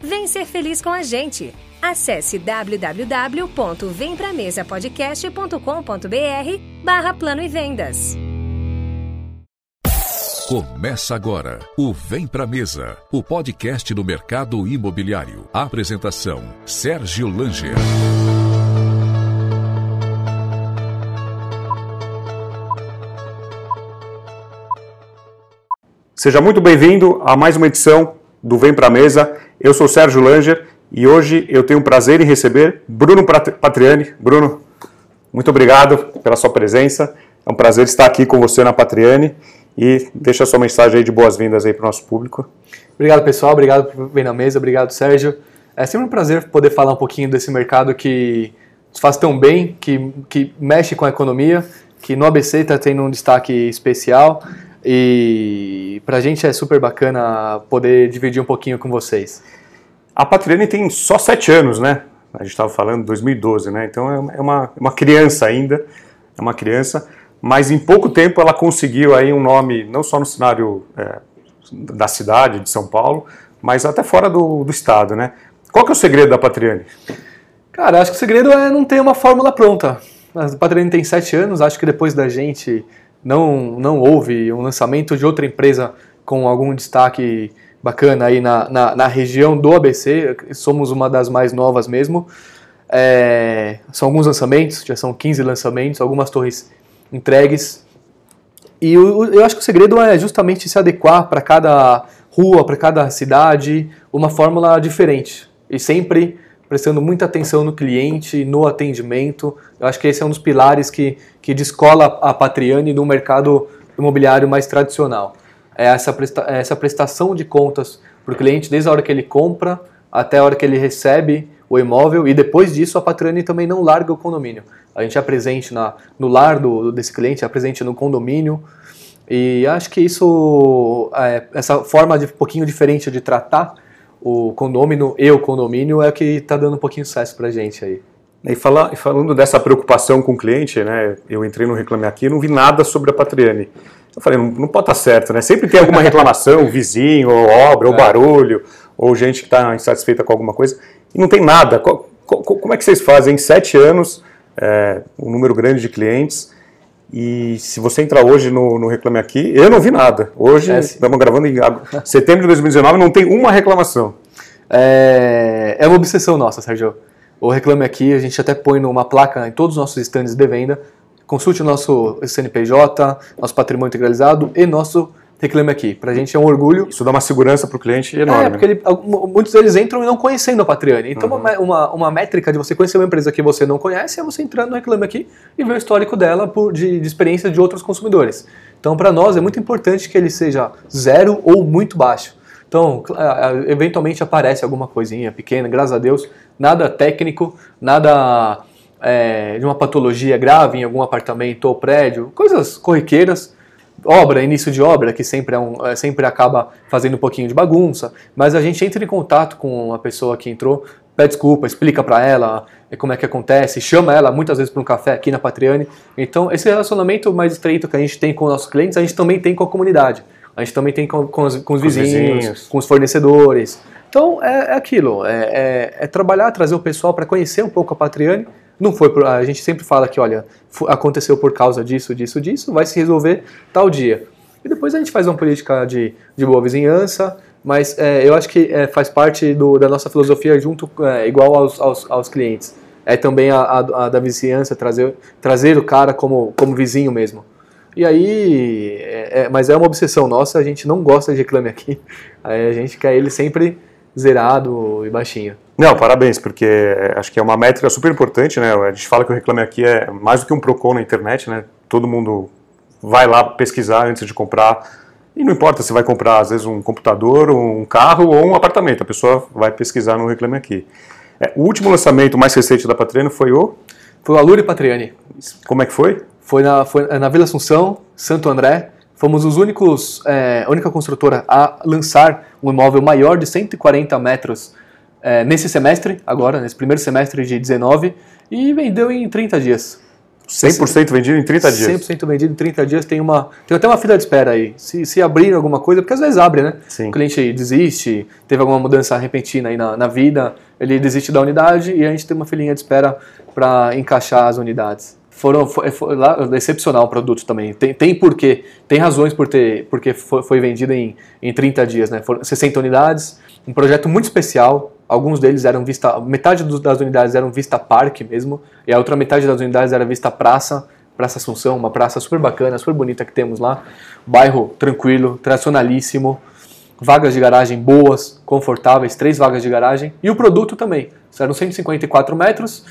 Vem ser feliz com a gente. Acesse www.vempramesapodcast.com.br barra Plano e Vendas. Começa agora o Vem Pra Mesa, o podcast do mercado imobiliário. Apresentação: Sérgio Langer. Seja muito bem-vindo a mais uma edição do Vem Pra Mesa. Eu sou Sérgio Langer e hoje eu tenho o prazer em receber Bruno Patriani. Bruno, muito obrigado pela sua presença. É um prazer estar aqui com você na Patriani e deixa a sua mensagem aí de boas-vindas aí para o nosso público. Obrigado, pessoal. Obrigado por vir na mesa. Obrigado, Sérgio. É sempre um prazer poder falar um pouquinho desse mercado que faz tão bem, que, que mexe com a economia, que no ABC está tendo um destaque especial. E para a gente é super bacana poder dividir um pouquinho com vocês. A Patriane tem só sete anos, né? A gente estava falando 2012, né? Então é uma, é uma criança ainda, é uma criança, mas em pouco tempo ela conseguiu aí um nome não só no cenário é, da cidade de São Paulo, mas até fora do, do estado, né? Qual que é o segredo da Patriane? Cara, acho que o segredo é não ter uma fórmula pronta. A Patriane tem sete anos, acho que depois da gente não, não houve um lançamento de outra empresa com algum destaque bacana aí na, na, na região do ABC, somos uma das mais novas mesmo. É, são alguns lançamentos, já são 15 lançamentos, algumas torres entregues. E eu, eu acho que o segredo é justamente se adequar para cada rua, para cada cidade, uma fórmula diferente. E sempre prestando muita atenção no cliente, no atendimento. Eu acho que esse é um dos pilares que, que descola a Patriane no mercado imobiliário mais tradicional. É essa, presta, é essa prestação de contas para o cliente desde a hora que ele compra até a hora que ele recebe o imóvel e depois disso a Patriane também não larga o condomínio. A gente é presente na, no lar do, desse cliente, é presente no condomínio e acho que isso, é, essa forma de um pouquinho diferente de tratar o condômino e o condomínio é o que está dando um pouquinho de sucesso para a gente aí. E fala, falando dessa preocupação com o cliente, né, eu entrei no Reclame Aqui e não vi nada sobre a Patriane. Eu falei, não, não pode estar tá certo, né? Sempre tem alguma reclamação, vizinho, ou obra, ou é. barulho, ou gente que está insatisfeita com alguma coisa, e não tem nada. como é que vocês fazem em sete anos, é, um número grande de clientes, e se você entrar hoje no, no, Reclame Aqui, eu não vi nada. Hoje, é, estamos gravando em setembro de 2019, não tem uma reclamação. É, é uma obsessão nossa, Sérgio. O Reclame Aqui, a gente até põe numa placa em todos os nossos estandes de venda. Consulte o nosso CNPJ, nosso patrimônio integralizado e nosso reclame aqui. Para a gente é um orgulho. Isso dá uma segurança para o cliente enorme. É, porque ele, muitos deles entram e não conhecendo a Patriane. Então, uhum. uma, uma, uma, métrica de você conhecer uma empresa que você não conhece é você entrar no Reclame Aqui e ver o histórico dela por, de, de experiência de outros consumidores. Então, para nós, é muito importante que ele seja zero ou muito baixo. Então, eventualmente aparece alguma coisinha pequena, graças a Deus, nada técnico, nada é, de uma patologia grave em algum apartamento ou prédio, coisas corriqueiras obra, início de obra, que sempre, é um, é, sempre acaba fazendo um pouquinho de bagunça, mas a gente entra em contato com a pessoa que entrou, pede desculpa, explica para ela é, como é que acontece, chama ela muitas vezes para um café aqui na Patriane. Então, esse relacionamento mais estreito que a gente tem com os nossos clientes, a gente também tem com a comunidade. A gente também tem com, com, os, com os, vizinhos, vizinhos, com os fornecedores. Então, é, é aquilo, é, é, é trabalhar, trazer o pessoal para conhecer um pouco a Patriane, não foi por, a gente sempre fala que, olha, aconteceu por causa disso, disso, disso, vai se resolver tal dia. E depois a gente faz uma política de, de boa vizinhança, mas é, eu acho que é, faz parte do, da nossa filosofia junto, é, igual aos, aos, aos, clientes. é também a, a, a da vizinhança, trazer, trazer o cara como, como vizinho mesmo. E aí, é, é, mas é uma obsessão nossa, a gente não gosta de reclame aqui. A gente quer ele sempre zerado e baixinho. Não, parabéns, porque acho que é uma métrica super importante, né? A gente fala que o Reclame Aqui é mais do que um Procon na internet, né? Todo mundo vai lá pesquisar antes de comprar. E não importa se vai comprar, às vezes, um computador, um carro ou um apartamento. A pessoa vai pesquisar no Reclame Aqui. É, o último lançamento mais recente da Patriano foi o? Foi o Alure Patriani. Como é que foi? Foi na, foi na Vila Assunção, Santo André. Fomos os únicos, é, a única construtora a lançar um imóvel maior de 140 metros é, nesse semestre, agora, nesse primeiro semestre de 19, e vendeu em 30 dias. 100% vendido em 30 dias? 100% vendido em 30 dias. Tem, uma, tem até uma fila de espera aí. Se, se abrir alguma coisa, porque às vezes abre, né? Sim. O cliente desiste, teve alguma mudança repentina aí na, na vida, ele desiste da unidade e a gente tem uma filinha de espera para encaixar as unidades foram foi, foi lá, excepcional o produto também. Tem, tem porquê, tem razões por ter, porque foi, foi vendido em, em 30 dias, né? Foram 60 unidades, um projeto muito especial. Alguns deles eram vista, metade das unidades eram vista parque mesmo, e a outra metade das unidades era vista praça, Praça Assunção, uma praça super bacana, super bonita que temos lá. Bairro tranquilo, tradicionalíssimo, vagas de garagem boas, confortáveis, três vagas de garagem, e o produto também. Eram 154 metros,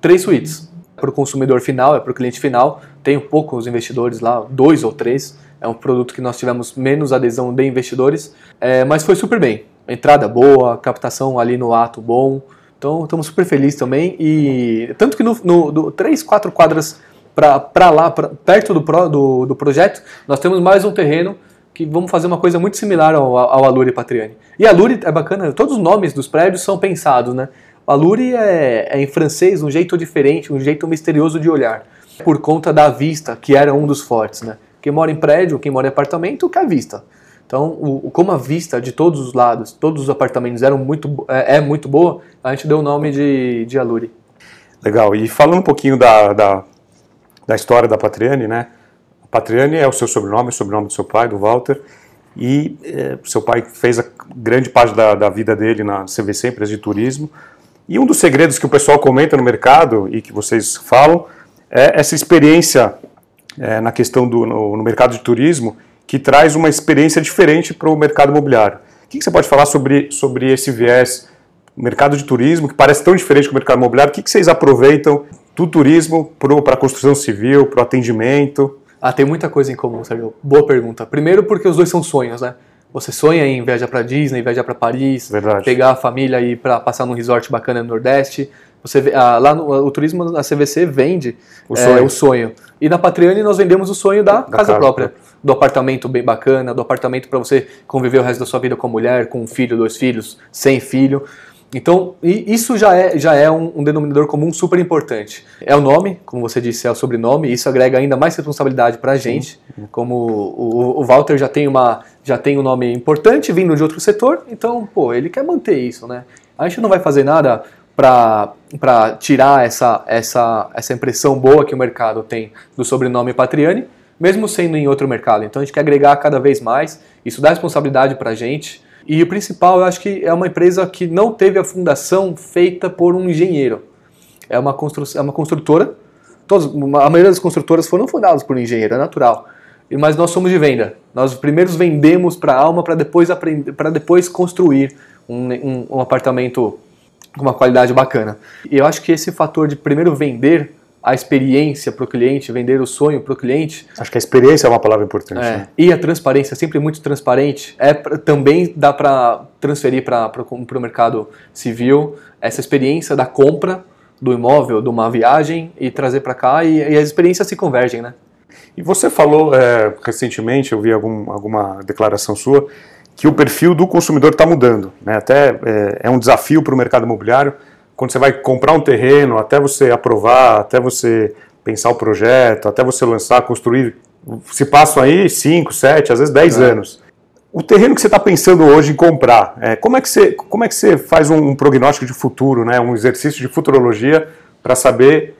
três suítes para o consumidor final, é para o cliente final. Tenho poucos investidores lá, dois ou três. É um produto que nós tivemos menos adesão de investidores, é, mas foi super bem. Entrada boa, captação ali no ato bom. Então estamos super felizes também. E tanto que no, no três, quatro quadras para lá, pra, perto do, pro, do, do projeto, nós temos mais um terreno que vamos fazer uma coisa muito similar ao, ao Alure Patriani. E Alure é bacana, todos os nomes dos prédios são pensados, né? Aluri é, é em francês um jeito diferente, um jeito misterioso de olhar, por conta da vista, que era um dos fortes, né? Quem mora em prédio, quem mora em apartamento, quer vista. Então, o, como a vista de todos os lados, todos os apartamentos eram muito, é, é muito boa, a gente deu o nome de, de Aluri. Legal. E falando um pouquinho da, da, da história da Patriane, né? A Patriane é o seu sobrenome, o sobrenome do seu pai, do Walter. E é, seu pai fez a grande parte da, da vida dele na CVC, empresa de turismo. E um dos segredos que o pessoal comenta no mercado e que vocês falam é essa experiência é, na questão do no, no, mercado de turismo que traz uma experiência diferente para o mercado imobiliário. O que, que, você pode falar sobre, sobre esse viés mercado de turismo que parece tão diferente do mercado imobiliário? O que, que vocês aproveitam do turismo para a construção civil, para o atendimento? Ah, tem muita coisa em comum, Sérgio. Boa pergunta. Primeiro porque os dois são sonhos, né? Você sonha em viajar para Disney, viajar para Paris, Verdade. pegar a família e para passar num resort bacana no Nordeste. Você ah, lá no o turismo a CVC vende o, é, sonho. o sonho. E na Patriane nós vendemos o sonho da, da casa, casa, própria, do apartamento bem bacana, do apartamento para você conviver o resto da sua vida com a mulher, com um filho, dois filhos, sem filho. Então, isso já é, já é um, um, denominador comum super importante. É o nome, como você disse, é o sobrenome, isso agrega ainda mais responsabilidade para a gente. Como o, o, Walter já tem, uma, já tem um nome importante vindo de outro setor, então, pô, ele quer manter isso, né? A gente não vai fazer nada para tirar essa, essa, essa impressão boa que o mercado tem do sobrenome Patriani, mesmo sendo em outro mercado. Então, a gente quer agregar cada vez mais, isso dá responsabilidade para a gente. E o principal, eu acho que é uma empresa que não teve a fundação feita por um engenheiro. É uma, constru é uma construtora. Todos, a maioria das construtoras foram fundadas por um engenheiro, é natural. Mas nós somos de venda. Nós primeiros vendemos para a alma para depois aprender, para depois construir um, um, um apartamento com uma qualidade bacana. E eu acho que esse fator de primeiro vender a experiência para o cliente, vender o sonho para o cliente. Acho que a experiência é uma palavra importante. É, né? E a transparência, sempre muito transparente, é também dá para transferir para o mercado civil essa experiência da compra do imóvel, de uma viagem e trazer para cá e, e, as experiências se convergem, né? E você falou é, recentemente, eu vi algum, alguma declaração sua, que o perfil do consumidor está mudando. Né? Até é, é um desafio para o mercado imobiliário quando você vai comprar um terreno, até você aprovar, até você pensar o projeto, até você lançar, construir, se passam aí 5, 7, às vezes 10 é. anos. O terreno que você está pensando hoje em comprar, é, como, é que você, como é que você faz um, um prognóstico de futuro, né, um exercício de futurologia para saber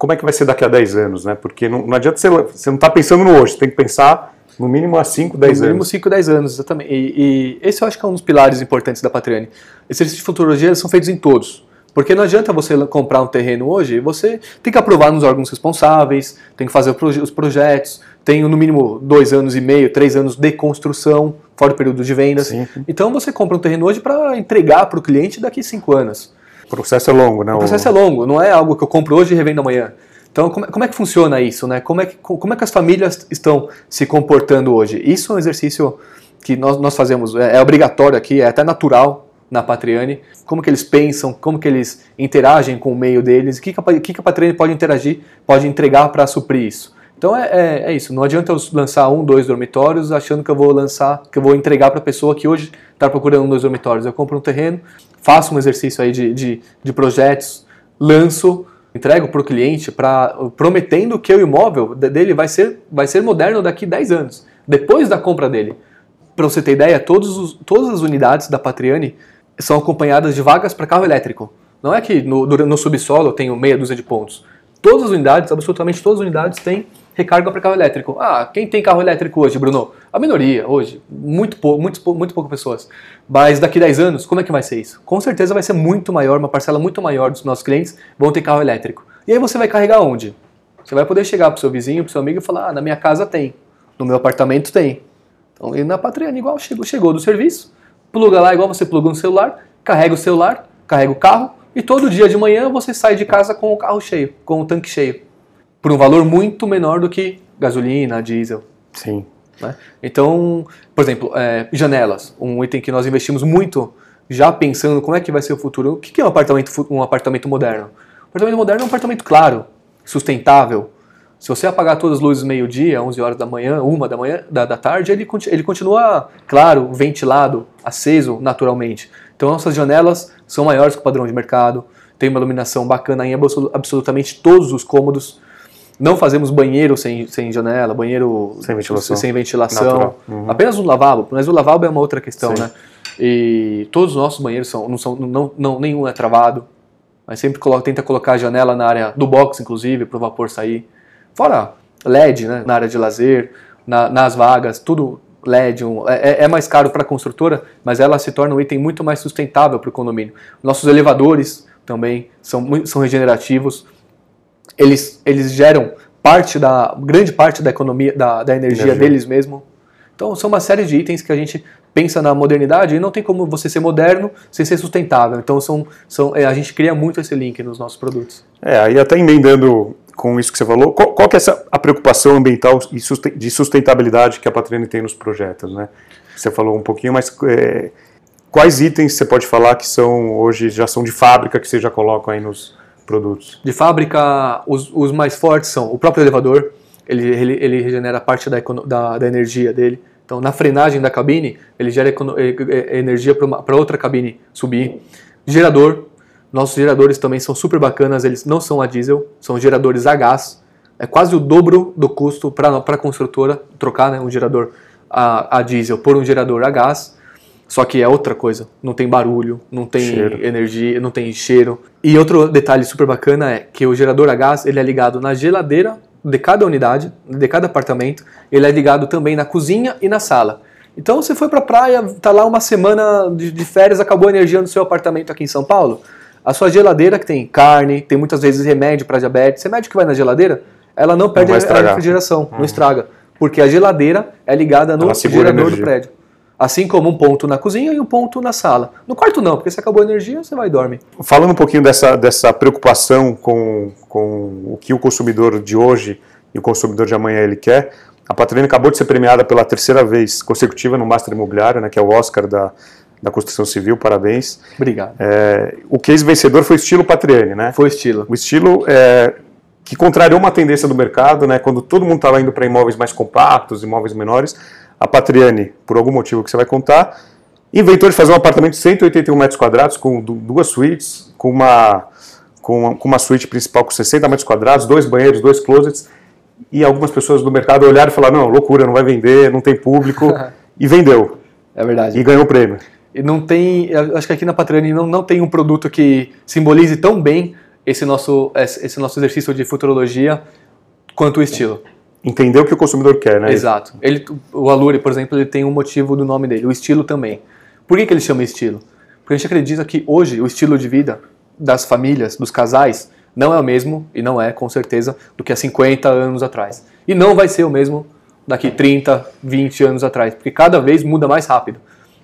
como é que vai ser daqui a 10 anos? Né? Porque não, não adianta você, você não está pensando no hoje, você tem que pensar no mínimo há 5, 10 anos. No mínimo 5, 10 anos, exatamente. E, e, esse eu acho que é um dos pilares importantes da Patriane. Exercícios de futurologia são feitos em todos Porque não adianta você comprar um terreno hoje, você tem que aprovar nos órgãos responsáveis, tem que fazer os projetos, tem no mínimo dois anos e meio, três anos de construção, fora o período de vendas. Sim. Então você compra um terreno hoje para entregar para o cliente daqui a cinco anos. O processo é longo, né? O processo é longo, não é algo que eu compro hoje e revendo amanhã. Então, como, como, é que funciona isso? Né? Como, é que, como é que as famílias estão se comportando hoje? Isso é um exercício que nós, nós fazemos, é, é obrigatório aqui, é até natural na Patriane, como que eles pensam, como que eles interagem com o meio deles, o que, que, a, que, que a pode interagir, pode entregar para suprir isso. Então é, é, é, isso, não adianta eu lançar um, dois dormitórios achando que eu vou lançar, que eu vou entregar para a pessoa que hoje está procurando um, dois dormitórios. Eu compro um terreno, faço um exercício aí de, de, de projetos, lanço, entrego para o cliente pra, prometendo que o imóvel dele vai ser, vai ser moderno daqui 10 anos, depois da compra dele. Para você ter ideia, os, todas as unidades da Patriane são acompanhadas de vagas para carro elétrico. Não é que no, no subsolo eu tenho meia dúzia de pontos. Todas as unidades, absolutamente todas as unidades têm recarga para carro elétrico. Ah, quem tem carro elétrico hoje, Bruno? A minoria hoje, muito pouco, muito, muito poucas pessoas. Mas daqui a 10 anos, como é que vai ser isso? Com certeza vai ser muito maior, uma parcela muito maior dos nossos clientes vão ter carro elétrico. E aí você vai carregar onde? Você vai poder chegar pro seu vizinho, pro seu amigo e falar: ah, na minha casa tem, no meu apartamento tem. Então, e na Patreon igual chegou, chegou do serviço, pluga lá igual você pluga no celular, carrega o celular, carrega o carro e todo dia de manhã você sai de casa com o carro cheio, com o tanque cheio por um valor muito menor do que gasolina, diesel. Sim. Né? Então, por exemplo, é, janelas, um item que nós investimos muito, já pensando como é que vai ser o futuro. O que é um apartamento, um apartamento moderno? Um apartamento moderno é um apartamento claro, sustentável. Se você apagar todas as luzes meio-dia, 11 horas da manhã, uma da manhã, da, da tarde, ele, ele continua claro, ventilado, aceso naturalmente. Então nossas janelas são maiores que o padrão de mercado, tem uma iluminação bacana em absolutamente todos os cômodos. Não fazemos banheiro sem, sem janela, banheiro sem ventilação, sem ventilação. Uhum. apenas um lavabo, mas o lavabo é uma outra questão, Sim. né? E todos os nossos banheiros são, não são, não, não, nenhum é travado. Mas sempre coloca, tenta colocar a janela na área do box, inclusive, para o vapor sair. Fora LED, né? Na área de lazer, na, nas vagas, tudo LED. Um, é, é, é mais caro para a construtora, mas ela se torna um item muito mais sustentável para o condomínio. Nossos elevadores também são, são regenerativos eles, eles geram parte da grande parte da economia da, da energia, energia, deles mesmo. Então são uma série de itens que a gente pensa na modernidade e não tem como você ser moderno sem ser sustentável. Então são, são é, a gente cria muito esse link nos nossos produtos. É, aí até emendando com isso que você falou, qual, qual que é essa, a preocupação ambiental e de sustentabilidade que a Patrine tem nos projetos, né? Você falou um pouquinho, mas é, quais itens você pode falar que são hoje já são de fábrica que você já coloca aí nos, produtos? De fábrica, os, os mais fortes são o próprio elevador, ele, ele, ele regenera parte da, da, da, energia dele. Então, na frenagem da cabine, ele gera energia para outra cabine subir. Gerador, nossos geradores também são super bacanas, eles não são a diesel, são geradores a gás. É quase o dobro do custo para a construtora trocar né, um gerador a, a diesel por um gerador a gás. Só que é outra coisa. Não tem barulho, não tem cheiro. energia, não tem cheiro. E outro detalhe super bacana é que o gerador a gás ele é ligado na geladeira de cada unidade, de cada apartamento. Ele é ligado também na cozinha e na sala. Então você foi para a praia, tá lá uma semana de, férias, acabou a energia no seu apartamento aqui em São Paulo. A sua geladeira que tem carne, tem muitas vezes remédio para diabetes, remédio que vai na geladeira, ela não perde não a refrigeração, não uhum. estraga, porque a geladeira é ligada no gerador do prédio. Assim como um ponto na cozinha e um ponto na sala. No quarto não, porque se acabou a energia, você vai e dorme. Falando um pouquinho dessa, dessa preocupação com, com o que o consumidor de hoje e o consumidor de amanhã ele quer, a Patrine acabou de ser premiada pela terceira vez consecutiva no Master Imobiliário, né, que é o Oscar da, da construção civil, parabéns. Obrigado. É, o case vencedor foi o estilo Patriane, né? Foi o estilo. O estilo é, que contrariou uma tendência do mercado, né? Quando todo mundo estava indo para imóveis mais compactos, imóveis menores, a Patriane, por algum motivo que você vai contar, inventou de fazer um apartamento de 181 metros quadrados com duas suítes, com uma, com uma, com uma suíte principal com 60 metros quadrados, dois banheiros, dois closets, e algumas pessoas do mercado olharam e falaram, não, loucura, não vai vender, não tem público, e vendeu. É verdade. E ganhou o prêmio. E não tem, acho que aqui na Patriane não, não tem um produto que simbolize tão bem esse nosso, esse nosso exercício de futurologia quanto o estilo entender o que o consumidor quer, né? Exato. Ele, o Allure, por exemplo, ele tem um motivo do nome dele, o estilo também. Por que, que ele chama estilo? Porque a gente acredita que hoje o estilo de vida das famílias, dos casais, não é o mesmo, e não é, com certeza, do que há 50 anos atrás. E não vai ser o mesmo daqui 30, 20 anos atrás, porque cada vez muda mais rápido.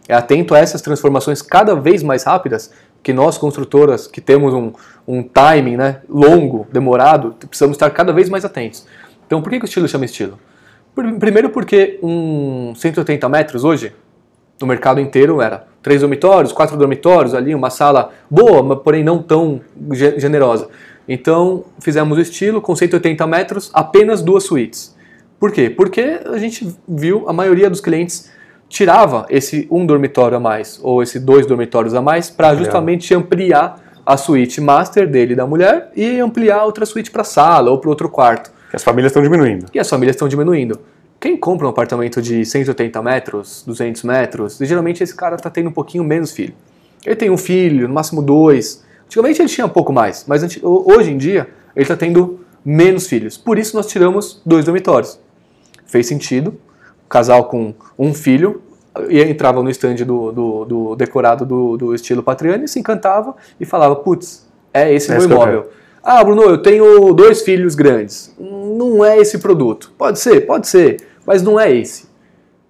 É atento a essas transformações cada vez mais rápidas que nós, construtoras, que temos um, um timing né, longo, demorado, precisamos estar cada vez mais atentos. Então, por que, que o estilo chama estilo? Primeiro porque um 180 metros hoje, no mercado inteiro, era três dormitórios, quatro dormitórios ali, uma sala boa, mas porém não tão generosa. Então, fizemos o estilo com 180 metros, apenas duas suítes. Por quê? Porque a gente viu a maioria dos clientes tirava esse um dormitório a mais ou esse dois dormitórios a mais para justamente ampliar a suíte master dele da mulher e ampliar outra suíte para sala ou para outro quarto. Que as famílias estão diminuindo. E as famílias estão diminuindo. Quem compra um apartamento de 180 metros, 200 metros, geralmente esse cara está tendo um pouquinho menos filho. Ele tem um filho, no máximo dois. Antigamente ele tinha um pouco mais, mas hoje em dia ele está tendo menos filhos. Por isso nós tiramos dois dormitórios. Fez sentido, casal com um filho, e entrava no stand do, do, do decorado do, do, estilo Patriani, se encantava e falava, putz, é esse é meu imóvel. Ah, Bruno, eu tenho dois filhos grandes. Não é esse produto. Pode ser, pode ser, mas não é esse.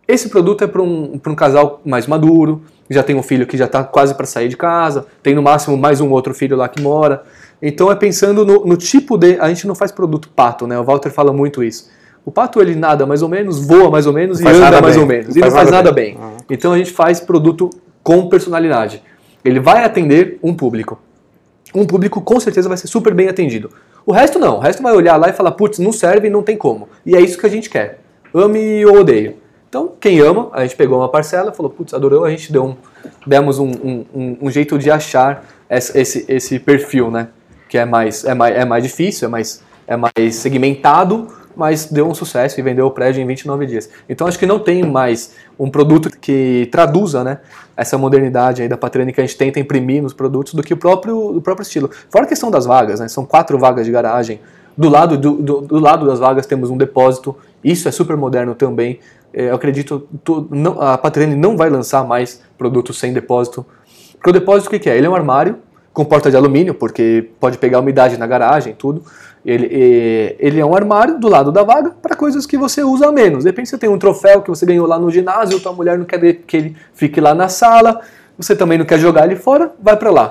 Esse produto é para um, um casal mais maduro, já tem um filho que já está quase para sair de casa, tem no máximo mais um outro filho lá que mora. Então é pensando no, no tipo de. A gente não faz produto pato, né? O Walter fala muito isso. O pato ele nada mais ou menos, voa mais ou menos e anda mais bem. ou menos. Não e não faz nada bem. bem. Uhum. Então a gente faz produto com personalidade. Ele vai atender um público. Um público com certeza vai ser super bem atendido. O resto não. O resto vai olhar lá e falar, putz, não serve e não tem como. E é isso que a gente quer. Ame ou odeio. Então, quem ama, a gente pegou uma parcela, falou, putz, adorou, a gente deu um, demos um, um, um jeito de achar esse, esse perfil, né? Que é mais, é mais, é mais difícil, é mais, é mais segmentado, mas deu um sucesso e vendeu o prédio em 29 dias. Então acho que não tem mais um produto que traduza né, essa modernidade aí da Patrani que a gente tenta imprimir nos produtos do que o próprio, o próprio estilo. Fora a questão das vagas, né, são quatro vagas de garagem. Do lado, do, do, do lado das vagas temos um depósito, isso é super moderno também. É, eu acredito que a Patrani não vai lançar mais produtos sem depósito. Porque o depósito o que é? Ele é um armário com porta de alumínio, porque pode pegar umidade na garagem tudo. Ele, ele é um armário do lado da vaga para coisas que você usa menos. De repente você tem um troféu que você ganhou lá no ginásio, tua mulher não quer que ele fique lá na sala, você também não quer jogar ele fora, vai para lá.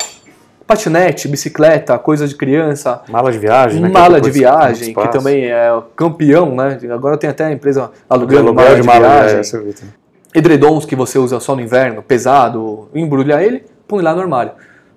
Patinete, bicicleta, coisa de criança. Mala de viagem, né? Mala de viagem, que também é campeão, né? Agora tem até a empresa alugando mala de, de mala viagem. É, Edredons que você usa só no inverno, pesado, embrulha ele, põe lá no armário.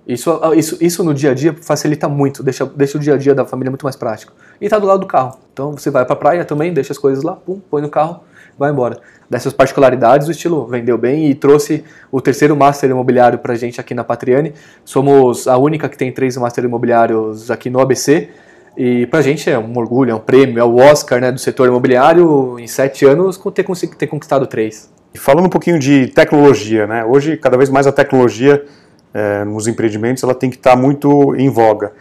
Isso, isso, isso no dia a dia facilita muito, deixa, deixa o dia a dia da família muito mais prático. E está do lado do carro. Então você vai para a praia também, deixa as coisas lá, pum, põe no carro, vai embora. Dessas particularidades, o estilo vendeu bem e trouxe o terceiro Master Imobiliário para gente aqui na Patriane. Somos a única que tem três Master Imobiliários aqui no ABC. E para a gente é um orgulho, é um prêmio, é o Oscar né, do setor imobiliário em sete anos ter, ter conquistado três. E falando um pouquinho de tecnologia, né? hoje cada vez mais a tecnologia é, nos empreendimentos, ela tem que estar tá muito em voga.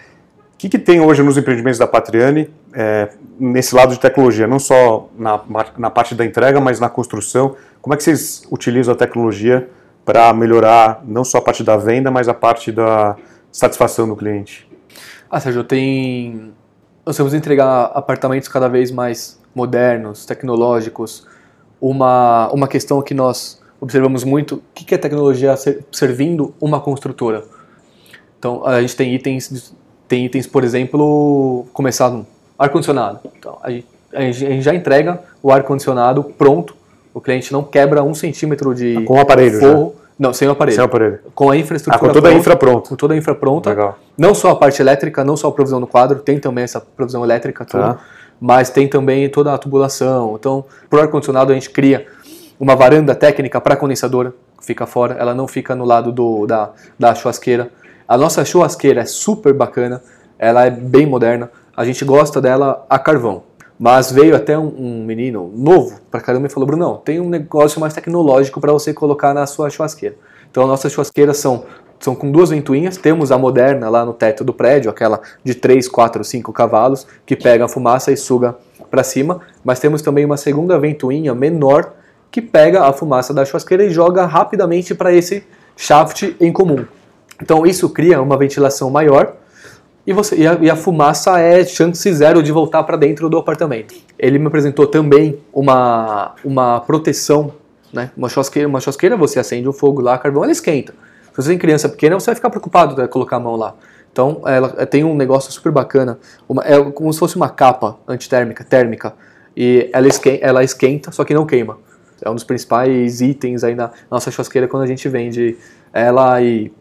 O que, que tem hoje nos empreendimentos da Patriane, é, nesse lado de tecnologia, não só na, na parte da entrega, mas na construção? Como é que vocês utilizam a tecnologia para melhorar não só a parte da venda, mas a parte da satisfação do cliente? Ah, Sérgio, tem... Nós vamos entregar apartamentos cada vez mais modernos, tecnológicos. Uma, uma questão que nós observamos muito o que é tecnologia servindo uma construtora. Então, a gente tem itens, tem itens por exemplo, começar no ar-condicionado. Então, a gente, a gente já entrega o ar-condicionado pronto, o cliente não quebra um centímetro de com o aparelho forro. Já. Não, sem o aparelho. Sem o aparelho. Com a infraestrutura ah, com toda pronta, a infra pronta. Com toda a infra pronta. Legal. Não só a parte elétrica, não só a provisão no quadro, tem também essa provisão elétrica toda, tá. mas tem também toda a tubulação. Então, para o ar-condicionado a gente cria uma varanda técnica para condensadora, fica fora, ela não fica no lado do, da, da churrasqueira. A nossa churrasqueira é super bacana, ela é bem moderna, a gente gosta dela a carvão. Mas veio até um, um menino novo para caramba e falou: Bruno, tem um negócio mais tecnológico para você colocar na sua churrasqueira. Então, as nossas churrasqueiras são, são com duas ventoinhas. Temos a moderna lá no teto do prédio, aquela de 3, 4, 5 cavalos, que pega a fumaça e suga para cima. Mas temos também uma segunda ventoinha menor que pega a fumaça da churrasqueira e joga rapidamente para esse shaft em comum. Então isso cria uma ventilação maior e, você, e, a, e a fumaça é chance zero de voltar para dentro do apartamento. Ele me apresentou também uma, uma proteção, né? uma churrasqueira, uma churrasqueira você acende o fogo lá, carvão, ela esquenta. Se você tem criança pequena, você vai ficar preocupado de colocar a mão lá. Então, ela tem um negócio super bacana, uma, é como se fosse uma capa antitérmica, térmica, e ela esquenta, ela esquenta, só que não queima. É um dos principais itens aí na nossa churrasqueira quando a gente vende ela e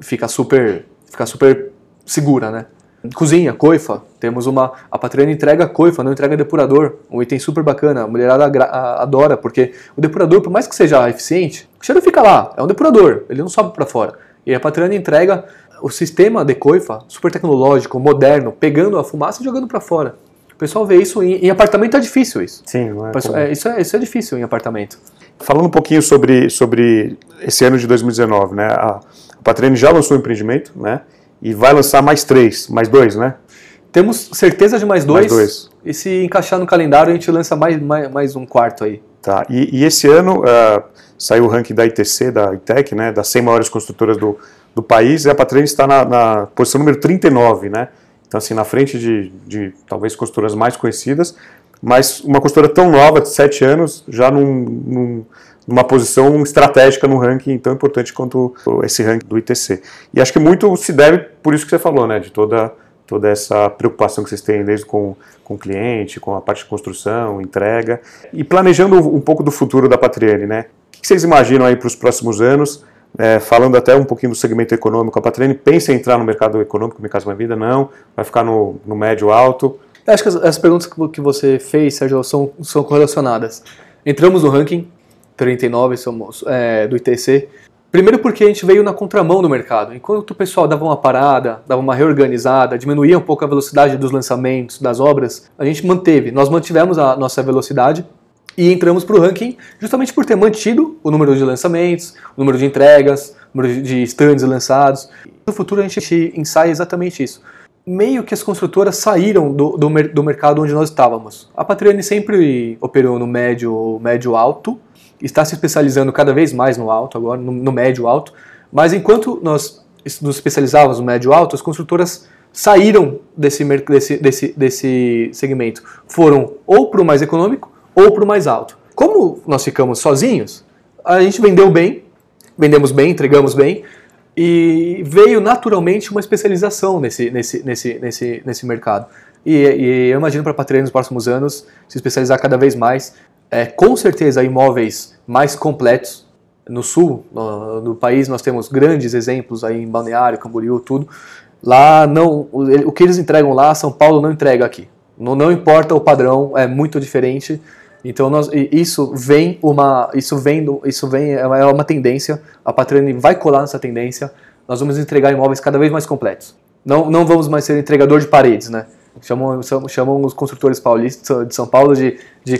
fica super, fica super segura, né? Cozinha, coifa. Temos uma. A Patreon entrega coifa, não entrega depurador. Um item super bacana. A mulherada adora, porque o depurador, por mais que seja eficiente, o cheiro fica lá. É um depurador, ele não sobe para fora. E a Patreon entrega o sistema de coifa, super tecnológico, moderno, pegando a fumaça e jogando para fora. O pessoal vê isso em, em, apartamento é difícil isso. Sim, não é, é, isso é isso é difícil em apartamento. Falando um pouquinho sobre, sobre esse ano de 2019, né? A, a já lançou um empreendimento, né? E vai lançar mais três, mais dois, né? Temos certeza de mais dois. Mais dois. E se encaixar no calendário, a gente lança mais, mais, mais um quarto aí. Tá. E, e esse ano uh, saiu o ranking da ITC, da ITEC, né? Das 100 maiores construtoras do, do país. E a Patreon está na, na posição número 39, né? Então, assim, na frente de, de talvez construtoras mais conhecidas, mas uma construtora tão nova, de 7 anos, já num, num numa posição estratégica no ranking tão importante quanto esse ranking do ITC. E acho que muito se deve por isso que você falou, né, de toda toda essa preocupação que vocês têm desde com, com o cliente, com a parte de construção, entrega e planejando um pouco do futuro da Patriane, né? O que vocês imaginam aí para os próximos anos? É, falando até um pouquinho do segmento econômico, a Patriane pensa em entrar no mercado econômico, no Casa Minha Vida? Não, vai ficar no, no médio alto? Acho que as, as perguntas que você fez, Sérgio, são, são correlacionadas. Entramos no ranking, 39 somos, é, do ITC. Primeiro porque a gente veio na contramão do mercado. Enquanto o pessoal dava uma parada, dava uma reorganizada, diminuía um pouco a velocidade dos lançamentos, das obras, a gente manteve. Nós mantivemos a nossa velocidade e entramos para o ranking justamente por ter mantido o número de lançamentos, o número de entregas, o número de stands lançados. No futuro a gente ensaia exatamente isso. Meio que as construtoras saíram do, do, do mercado onde nós estávamos. A Patriane sempre operou no médio, médio alto, está se especializando cada vez mais no alto agora, no, no médio alto, mas enquanto nós nos especializávamos no médio alto, as construtoras saíram desse, desse, desse, desse segmento, foram ou para o mais econômico ou para o mais alto. Como nós ficamos sozinhos, a gente vendeu bem, vendemos bem, entregamos bem, e veio naturalmente uma especialização nesse, nesse, nesse, nesse, nesse mercado. E, e eu imagino para a Patreon nos próximos anos se especializar cada vez mais é, com certeza imóveis mais completos. No sul do país nós temos grandes exemplos aí em Balneário, Camboriú, tudo. Lá não, o que eles entregam lá, São Paulo não entrega aqui. Não, não importa o padrão, é muito diferente. Então nós, isso vem uma, isso vem, isso vem é uma, é tendência. A Patrani vai colar nessa tendência. Nós vamos entregar imóveis cada vez mais completos. Não, não vamos mais ser entregador de paredes, né? Chamam, chamam os construtores paulistas de São Paulo de, de,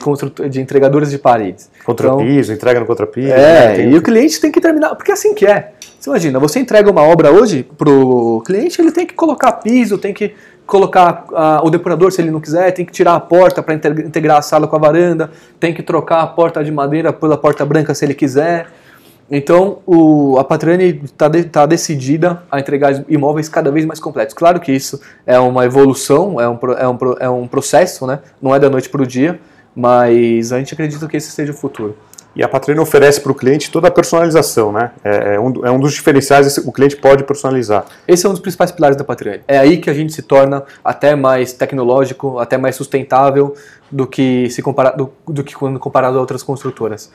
de entregadores de paredes. Contrapiso, então, entrega no contrapiso. É, né? e o cliente tem que terminar, porque é assim que é. Você imagina, você entrega uma obra hoje pro cliente, ele tem que colocar piso, tem que colocar uh, o depurador se ele não quiser, tem que tirar a porta para integrar a sala com a varanda, tem que trocar a porta de madeira pela porta branca se ele quiser. Então, o, a Patrani está de, tá decidida a entregar imóveis cada vez mais completos. Claro que isso é uma evolução, é um, é um, é um processo, né? não é da noite para o dia, mas a gente acredita que esse seja o futuro. E a Patrani oferece para o cliente toda a personalização, né? É, é, um, é um dos diferenciais, o cliente pode personalizar. Esse é um dos principais pilares da Patrani. É aí que a gente se torna até mais tecnológico, até mais sustentável do que, se compara, do, do que quando comparado a outras construtoras.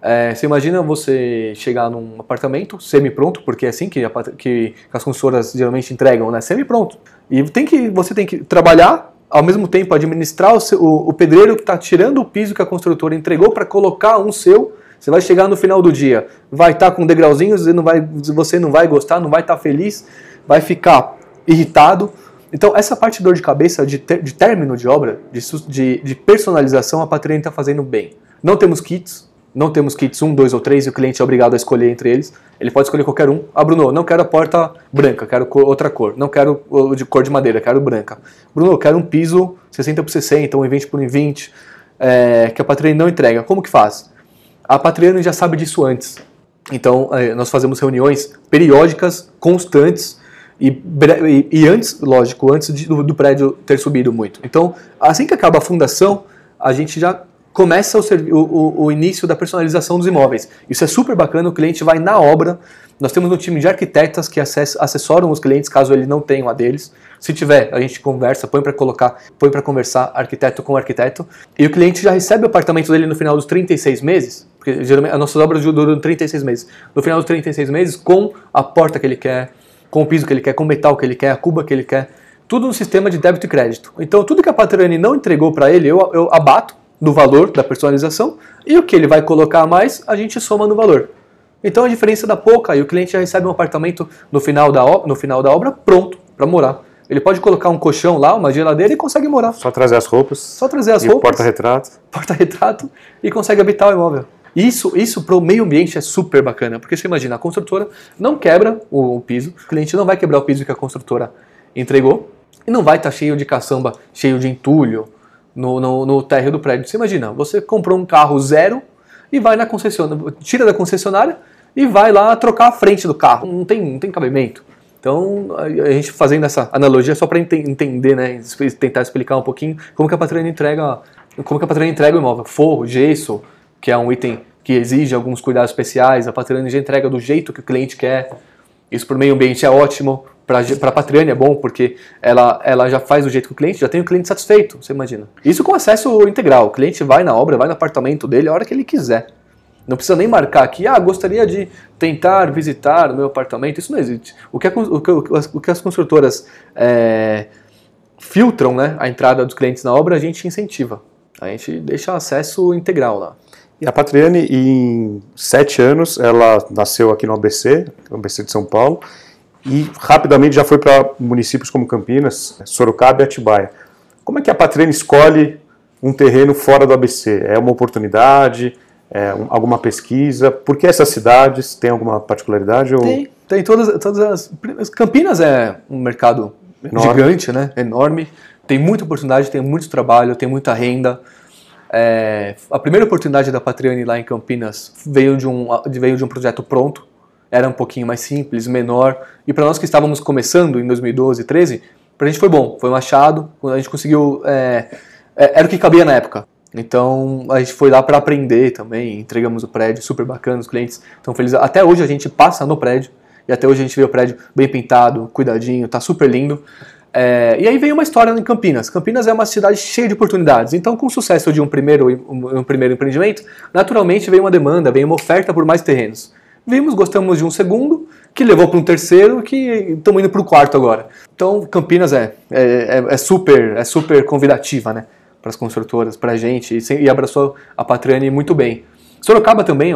É, você imagina você chegar num apartamento semi-pronto, porque é assim que, a, que as consultoras geralmente entregam, né? Semi-pronto. E tem que, você tem que trabalhar, ao mesmo tempo administrar o, seu, o, o pedreiro que está tirando o piso que a construtora entregou para colocar um seu. Você vai chegar no final do dia, vai estar tá com degrauzinhos, e não vai, você não vai gostar, não vai estar tá feliz, vai ficar irritado. Então, essa parte de dor de cabeça, de, ter, de término de obra, de, de, personalização, a Patreon está fazendo bem. Não temos kits, não temos kits 1, 2 ou 3 e o cliente é obrigado a escolher entre eles. Ele pode escolher qualquer um. Ah, Bruno, não quero a porta branca, quero outra cor. Não quero de cor de madeira, quero branca. Bruno, quero um piso 60 por 60, um 20 por 20, é, que a Patreon não entrega. Como que faz? A Patreon já sabe disso antes. Então, é, nós fazemos reuniões periódicas, constantes, e, e, e antes, lógico, antes de, do, do, prédio ter subido muito. Então, assim que acaba a fundação, a gente já começa o, o, o, início da personalização dos imóveis. Isso é super bacana, o cliente vai na obra. Nós temos um time de arquitetas que assessoram os clientes caso eles não tenham a deles. Se tiver, a gente conversa, põe para colocar, põe para conversar arquiteto com arquiteto. E o cliente já recebe o apartamento dele no final dos 36 meses, porque geralmente as nossas obras duram 36 meses. No final dos 36 meses, com a porta que ele quer, com o piso que ele quer, com o metal que ele quer, a cuba que ele quer, tudo no sistema de débito e crédito. Então, tudo que a Patrani não entregou para ele, eu, eu abato do valor da personalização e o que ele vai colocar a mais, a gente soma no valor. Então, a diferença da pouca e o cliente já recebe um apartamento no final da, no final da obra pronto para morar. Ele pode colocar um colchão lá, uma geladeira e consegue morar. Só trazer as roupas. Só trazer as e roupas. Porta-retrato. Porta-retrato e consegue habitar o imóvel. Isso, isso para o meio ambiente é super bacana, porque você imagina, a construtora não quebra o, o, piso, o cliente não vai quebrar o piso que a construtora entregou, e não vai estar tá cheio de caçamba, cheio de entulho no, no, no térreo do prédio. Você imagina, você comprou um carro zero e vai na concessionária, tira da concessionária e vai lá trocar a frente do carro. Não tem, não tem cabimento. Então, a gente fazendo essa analogia só para ent entender, né, tentar explicar um pouquinho como que a patrulha entrega, como que a patrulha entrega o imóvel, forro, gesso, que é um item que exige alguns cuidados especiais, a Patriane já entrega do jeito que o cliente quer. Isso para o meio ambiente é ótimo, para a Patriane é bom, porque ela, ela já faz do jeito que o cliente, já tem o cliente satisfeito, você imagina. Isso com acesso integral, o cliente vai na obra, vai no apartamento dele a hora que ele quiser. Não precisa nem marcar aqui, ah, gostaria de tentar visitar o meu apartamento. Isso não existe. O que, a, o que, o que as construtoras é, filtram né, a entrada dos clientes na obra, a gente incentiva. A gente deixa acesso integral lá. E a Patriane, em sete anos, ela nasceu aqui no ABC, ABC de São Paulo, e rapidamente já foi para municípios como Campinas, Sorocaba e Atibaia. Como é que a Patriane escolhe um terreno fora do ABC? É uma oportunidade? É um, alguma pesquisa? Por que essas cidades? Tem alguma particularidade? Ou... Tem, tem todas, todas as... Campinas é um mercado enorme. gigante, né? enorme. Tem muita oportunidade, tem muito trabalho, tem muita renda. É, a primeira oportunidade da Patriane lá em Campinas veio de, um, veio de um projeto pronto, era um pouquinho mais simples, menor, e para nós que estávamos começando em 2012, 13, para a gente foi bom, foi um achado, a gente conseguiu, é, é, era o que cabia na época. Então a gente foi lá para aprender também, entregamos o prédio, super bacana, os clientes estão felizes. Até hoje a gente passa no prédio, e até hoje a gente vê o prédio bem pintado, cuidadinho, tá super lindo. É, e aí veio uma história em Campinas. Campinas é uma cidade cheia de oportunidades. Então, com o sucesso de um primeiro, um primeiro empreendimento, naturalmente veio uma demanda, veio uma oferta por mais terrenos. Vimos, gostamos de um segundo, que levou para um terceiro, que estamos indo para o quarto agora. Então, Campinas é, é, é, é, super, é super convidativa, né? Para as construtoras, para a gente, e, e abraçou a Patrani muito bem. Sorocaba também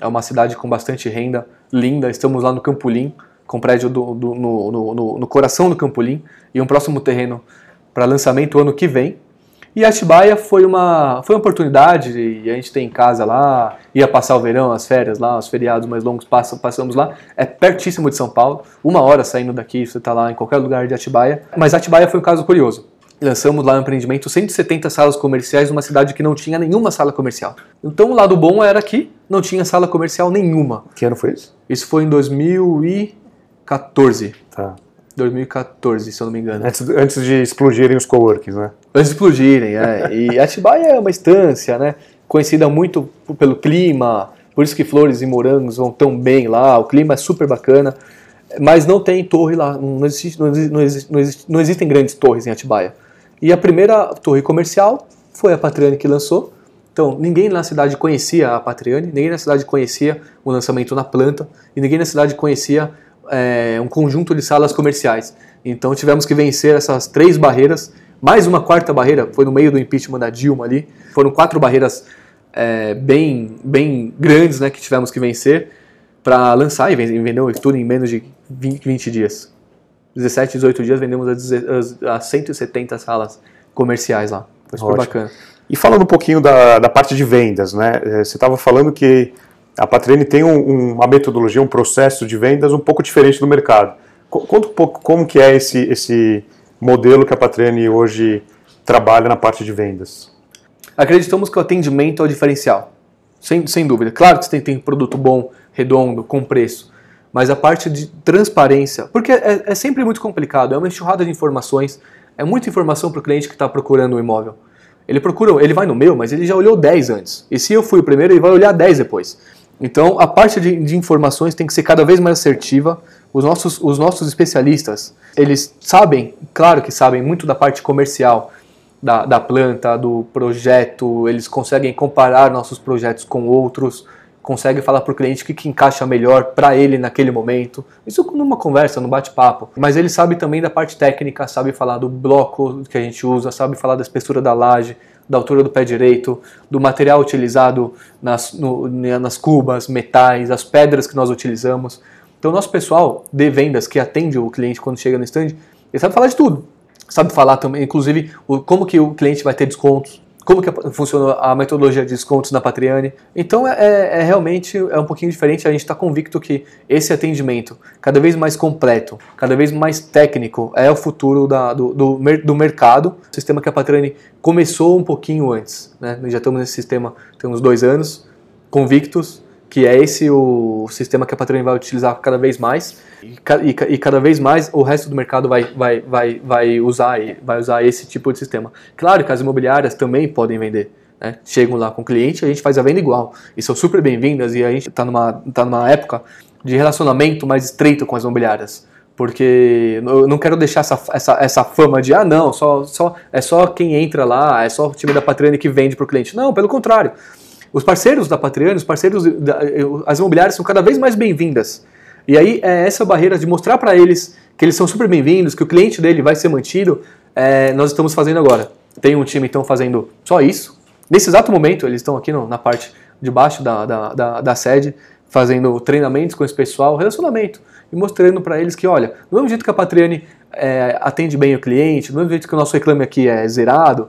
é uma cidade com bastante renda, linda. Estamos lá no Campolim, com prédio do, do, no, no, no, coração do Campolim e um próximo terreno para lançamento ano que vem. E Atibaia foi uma, foi uma oportunidade, e a gente tem casa lá, ia passar o verão, as férias lá, os feriados mais longos passam, passamos lá. É pertíssimo de São Paulo, uma hora saindo daqui, você está lá em qualquer lugar de Atibaia. Mas Atibaia foi um caso curioso. Lançamos lá um empreendimento 170 salas comerciais numa cidade que não tinha nenhuma sala comercial. Então o lado bom era que não tinha sala comercial nenhuma. Que ano foi isso? Isso foi em 2000 e 2014. Tá. 2014, se eu não me engano. Antes, antes de explodirem os coworkings, né? Antes de explodirem, é. E Atibaia é uma estância, né? Conhecida muito pelo clima, por isso que flores e morangos vão tão bem lá, o clima é super bacana, mas não tem torre lá, não, existe, não, existe, não, existe, não, existe, não existem grandes torres em Atibaia. E a primeira torre comercial foi a Patriane que lançou, então, ninguém na cidade conhecia a Patriane, ninguém na cidade conhecia o lançamento na planta, e ninguém na cidade conhecia é, um conjunto de salas comerciais. Então tivemos que vencer essas três barreiras. Mais uma quarta barreira foi no meio do impeachment da Dilma ali. Foram quatro barreiras é, bem, bem grandes né, que tivemos que vencer para lançar e vendeu tudo em menos de 20, 20 dias. 17, 18 dias vendemos a, a 170 salas comerciais lá. Foi super Ótimo. bacana. E falando um pouquinho da, da parte de vendas, né? É, você estava falando que a Patrine tem um, uma metodologia, um processo de vendas um pouco diferente do mercado. Conta um pouco como que é esse, esse modelo que a Patrine hoje trabalha na parte de vendas. Acreditamos que o atendimento é o diferencial. sem, sem dúvida. Claro que você tem, tem produto bom, redondo, com preço, mas a parte de transparência, porque é, é sempre muito complicado, é uma enxurrada de informações, é muita informação para o cliente que está procurando um imóvel. Ele procura, ele vai no meu, mas ele já olhou 10 antes. E se eu fui o primeiro, ele vai olhar 10 depois. Então, a parte de, de, informações tem que ser cada vez mais assertiva. Os nossos, os nossos especialistas, eles sabem, claro que sabem, muito da parte comercial da, da planta, do projeto, eles conseguem comparar nossos projetos com outros, conseguem falar para o cliente o que, que encaixa melhor para ele naquele momento. Isso numa conversa, num bate-papo. Mas ele sabe também da parte técnica, sabe falar do bloco que a gente usa, sabe falar da espessura da laje, da altura do pé direito, do material utilizado nas, no, nas cubas, metais, as pedras que nós utilizamos. Então, nosso pessoal de vendas que atende o cliente quando chega no stand, ele sabe falar de tudo. Sabe falar também, inclusive, como que o cliente vai ter descontos, como que funciona a metodologia de descontos na Patriane. Então é, é, é realmente é um pouquinho diferente. A gente está convicto que esse atendimento, cada vez mais completo, cada vez mais técnico, é o futuro da, do, do, do mercado. O sistema que a Patriane começou um pouquinho antes. Né? Nós já estamos nesse sistema tem uns dois anos, convictos que é esse o sistema que a Patriane vai utilizar cada vez mais e, e, e, cada vez mais o resto do mercado vai, vai, vai, vai, usar, vai usar esse tipo de sistema. Claro que as imobiliárias também podem vender. Né? Chegam lá com o cliente, a gente faz a venda igual. E são super bem-vindas e a gente está numa, tá numa época de relacionamento mais estreito com as imobiliárias. Porque eu não quero deixar essa, essa, essa fama de, ah, não, só, só, é só quem entra lá, é só o time da Patriane que vende para o cliente. Não, pelo contrário. Os parceiros da Patriane, os parceiros, da, as imobiliárias são cada vez mais bem-vindas. E aí é essa barreira de mostrar para eles que eles são super bem-vindos, que o cliente dele vai ser mantido, é, nós estamos fazendo agora. Tem um time então fazendo só isso. Nesse exato momento, eles estão aqui no, na parte de baixo da, da, da, da sede, fazendo treinamentos com esse pessoal, relacionamento, e mostrando para eles que, olha, do mesmo jeito que a Patriane é, atende bem o cliente, do mesmo jeito que o nosso reclame aqui é zerado,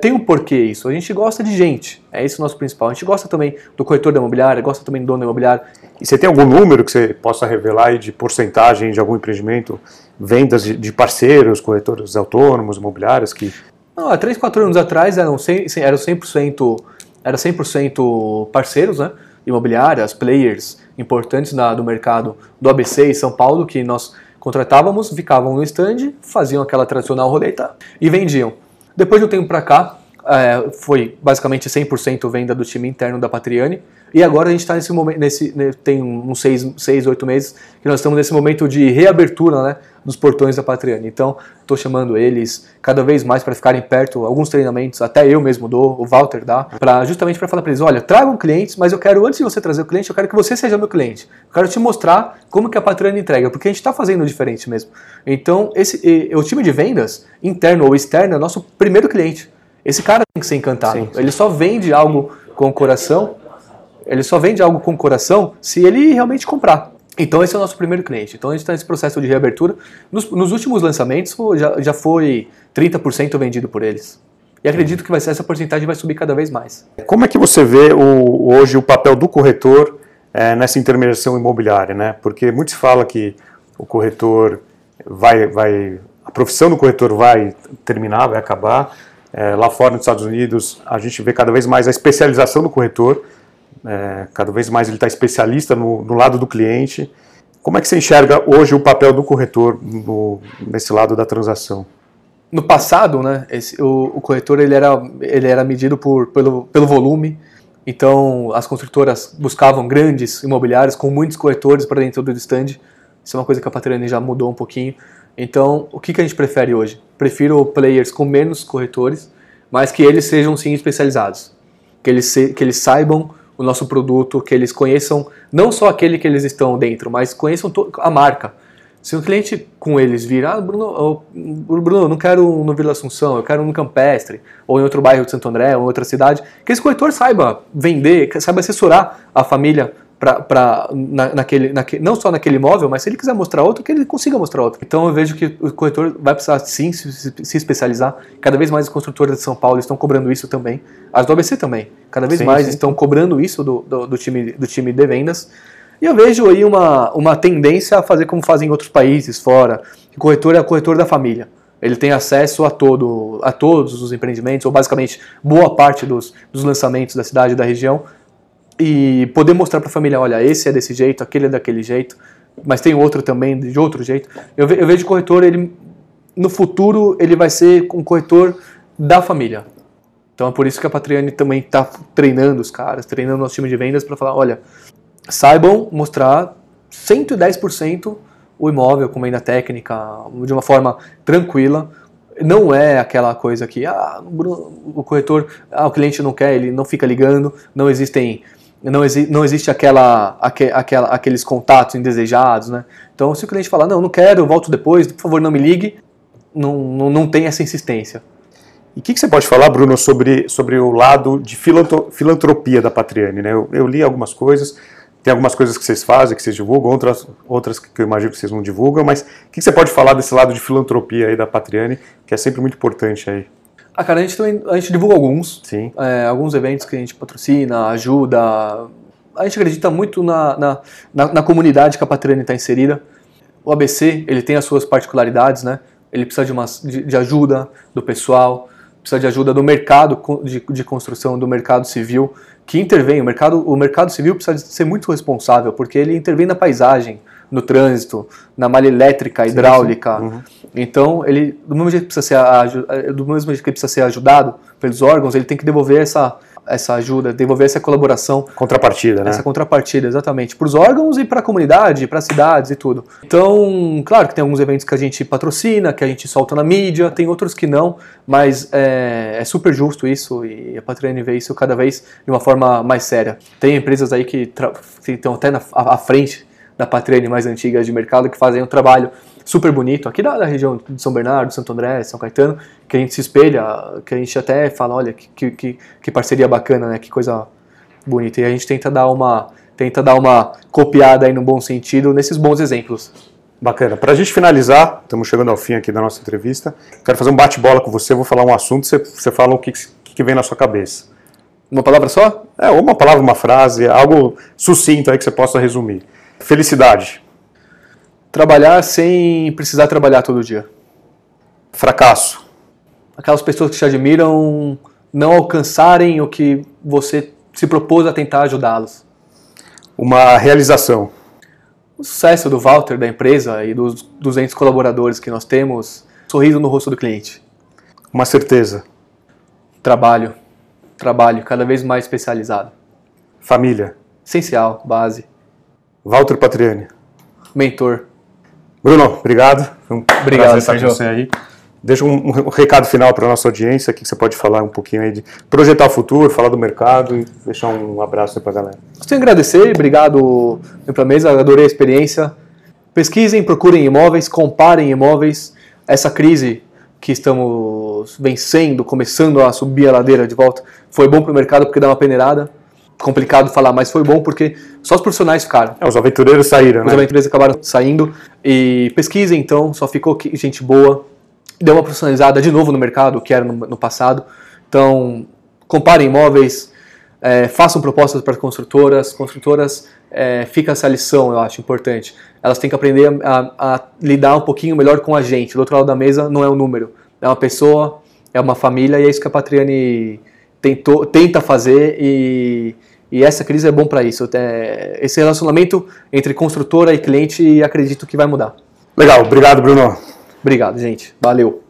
tem um porquê isso. A gente gosta de gente, é esse o nosso principal. A gente gosta também do corretor da imobiliária, gosta também do dono da imobiliária. E você tem algum número que você possa revelar aí de porcentagem de algum empreendimento, vendas de, parceiros, corretores autônomos, imobiliários que... Não, há 3, 4 anos atrás eram 100%, eram 100%, era 100% parceiros, né? imobiliárias, players importantes da, do mercado do ABC e São Paulo, que nós contratávamos, ficavam no stand, faziam aquela tradicional roleta e vendiam. Depois de um tempo para cá, é, foi basicamente 100% venda do time interno da Patriani. E agora a gente está nesse momento, nesse, tem uns 6, seis, 8 meses que nós estamos nesse momento de reabertura né, dos portões da Patriani. Então, estou chamando eles cada vez mais para ficarem perto, alguns treinamentos, até eu mesmo dou, o Walter dá, pra, justamente para falar para eles: olha, tragam clientes, mas eu quero, antes de você trazer o cliente, eu quero que você seja meu cliente. Eu quero te mostrar como que a Patriani entrega, porque a gente está fazendo diferente mesmo. Então, esse, e, o time de vendas, interno ou externo, é nosso primeiro cliente. Esse cara tem que ser encantado. Sim, sim. Ele só vende algo com o coração. Ele só vende algo com o coração se ele realmente comprar. Então esse é o nosso primeiro cliente. Então a gente está nesse processo de reabertura. Nos, nos últimos lançamentos já, já foi 30% vendido por eles. E acredito que vai ser, essa porcentagem vai subir cada vez mais. Como é que você vê o, hoje o papel do corretor é, nessa intermediação imobiliária? Né? Porque muito se fala que o corretor vai, vai. A profissão do corretor vai terminar, vai acabar. É, lá fora nos Estados Unidos, a gente vê cada vez mais a especialização do corretor, é, cada vez mais ele está especialista no, no, lado do cliente. Como é que você enxerga hoje o papel do corretor no, nesse lado da transação? No passado, né, esse, o, o, corretor ele era, ele era medido por, pelo, pelo volume, então as construtoras buscavam grandes imobiliários com muitos corretores para dentro do stand. Isso é uma coisa que a Patrani já mudou um pouquinho. Então, o que, que a gente prefere hoje? Prefiro players com menos corretores, mas que eles sejam sim especializados. Que eles, se, que eles saibam o nosso produto, que eles conheçam não só aquele que eles estão dentro, mas conheçam a marca. Se um cliente com eles vir, ah, Bruno, Bruno, não quero no Vila Assunção, eu quero no Campestre, ou em outro bairro de Santo André, ou em outra cidade, que esse corretor saiba vender, saiba assessorar a família para na, naquele, não só naquele imóvel, mas se ele quiser mostrar outro, que ele consiga mostrar outro. Então eu vejo que o corretor vai precisar sim se, se, se especializar. Cada vez mais as construtoras de São Paulo estão cobrando isso também. As do ABC também. Cada vez sim, mais sim. estão cobrando isso do, do, do, time, do time de vendas. E eu vejo aí uma, uma tendência a fazer como fazem em outros países fora. O corretor é o corretor da família. Ele tem acesso a, todo, a todos os empreendimentos, ou basicamente boa parte dos, dos lançamentos da cidade e da região, e poder mostrar para a família, olha, esse é desse jeito, aquele é daquele jeito, mas tem outro também de outro jeito. Eu, ve eu vejo o corretor, ele no futuro ele vai ser um corretor da família. Então é por isso que a Patriane também está treinando os caras, treinando nosso time de vendas para falar, olha, saibam mostrar 110% o imóvel com venda técnica, de uma forma tranquila. Não é aquela coisa que ah, o corretor, ah, o cliente não quer, ele não fica ligando, não existem não, exi não existe aquela, aqu aquela, aqueles contatos indesejados, né? Então, se o cliente falar, não, não quero, volto depois, por favor, não me ligue, não, não, não tem essa insistência. E o que, que, você pode falar, Bruno, sobre, sobre o lado de filantropia da Patriane? Né? Eu, eu, li algumas coisas, tem algumas coisas que vocês fazem, que vocês divulgam, outras, outras que eu imagino que vocês não divulgam, mas o que, que você pode falar desse lado de filantropia aí da Patriane, que é sempre muito importante aí? Ah, cara, a gente, também, a gente divulga alguns. Sim. É, alguns eventos que a gente patrocina, ajuda. A gente acredita muito na, na, na, na comunidade que a Patriane está inserida. O ABC, ele tem as suas particularidades, né? Ele precisa de, uma, de, de ajuda do pessoal, precisa de ajuda do mercado de, de construção, do mercado civil, que intervém. O mercado, o mercado civil precisa ser muito responsável, porque ele intervém na paisagem, no trânsito, na malha elétrica, hidráulica. Sim, sim. Uhum. Então, ele, do mesmo jeito que precisa ser, do mesmo jeito que ele precisa ser ajudado pelos órgãos, ele tem que devolver essa, essa ajuda, devolver essa colaboração. Contrapartida, né? Essa contrapartida, exatamente. Para os órgãos e para a comunidade, para as cidades e tudo. Então, claro que tem alguns eventos que a gente patrocina, que a gente solta na mídia, tem outros que não, mas é, é super justo isso e a Patriane vê isso cada vez de uma forma mais séria. Tem empresas aí que, que estão até na, à frente da Patrene mais antigas de mercado que fazem um trabalho super bonito aqui da, da, região de São Bernardo, Santo André, São Caetano, que a gente se espelha, que a gente até fala, olha, que, que, que parceria bacana, né? Que coisa bonita. E a gente tenta dar uma tenta dar uma copiada aí no bom sentido nesses bons exemplos. Bacana. Para a gente finalizar, estamos chegando ao fim aqui da nossa entrevista. Quero fazer um bate-bola com você. Vou falar um assunto, você, você fala o que, que vem na sua cabeça. Uma palavra só? É, uma palavra, uma frase, algo sucinto aí que você possa resumir. Felicidade. Trabalhar sem precisar trabalhar todo dia. Fracasso. Aquelas pessoas que te admiram não alcançarem o que você se propôs a tentar ajudá-los. Uma realização. O sucesso do Walter, da empresa e dos 200 colaboradores que nós temos, sorriso no rosto do cliente. Uma certeza. Trabalho. Trabalho cada vez mais especializado. Família. Essencial, base. Walter Patriani. Mentor. Bruno, obrigado. Foi um obrigado, estar com você aí. Deixa um, um recado final para a nossa audiência que você pode falar um pouquinho aí de projetar o futuro, falar do mercado e deixar um abraço para a galera. Gostaria de agradecer, obrigado pela mesa, adorei a experiência. Pesquisem, procurem imóveis, comparem imóveis. Essa crise que estamos vencendo, começando a subir a ladeira de volta, foi bom para o mercado porque dá uma peneirada complicado falar, mas foi bom porque só os profissionais ficaram. É, os aventureiros saíram, Os né? aventureiros acabaram saindo e pesquisa então, só ficou gente boa. Deu uma profissionalizada de novo no mercado, que era no, no passado. Então, comparem imóveis, é, façam propostas para construtoras. Construtoras, é, fica essa lição, eu acho importante. Elas têm que aprender a, a lidar um pouquinho melhor com a gente. Do outro lado da mesa não é um número, é uma pessoa, é uma família e é isso que a Patriane tentou, tenta fazer e, e essa crise é bom para isso. Esse relacionamento entre construtora e cliente acredito que vai mudar. Legal, obrigado Bruno. Obrigado, gente. Valeu.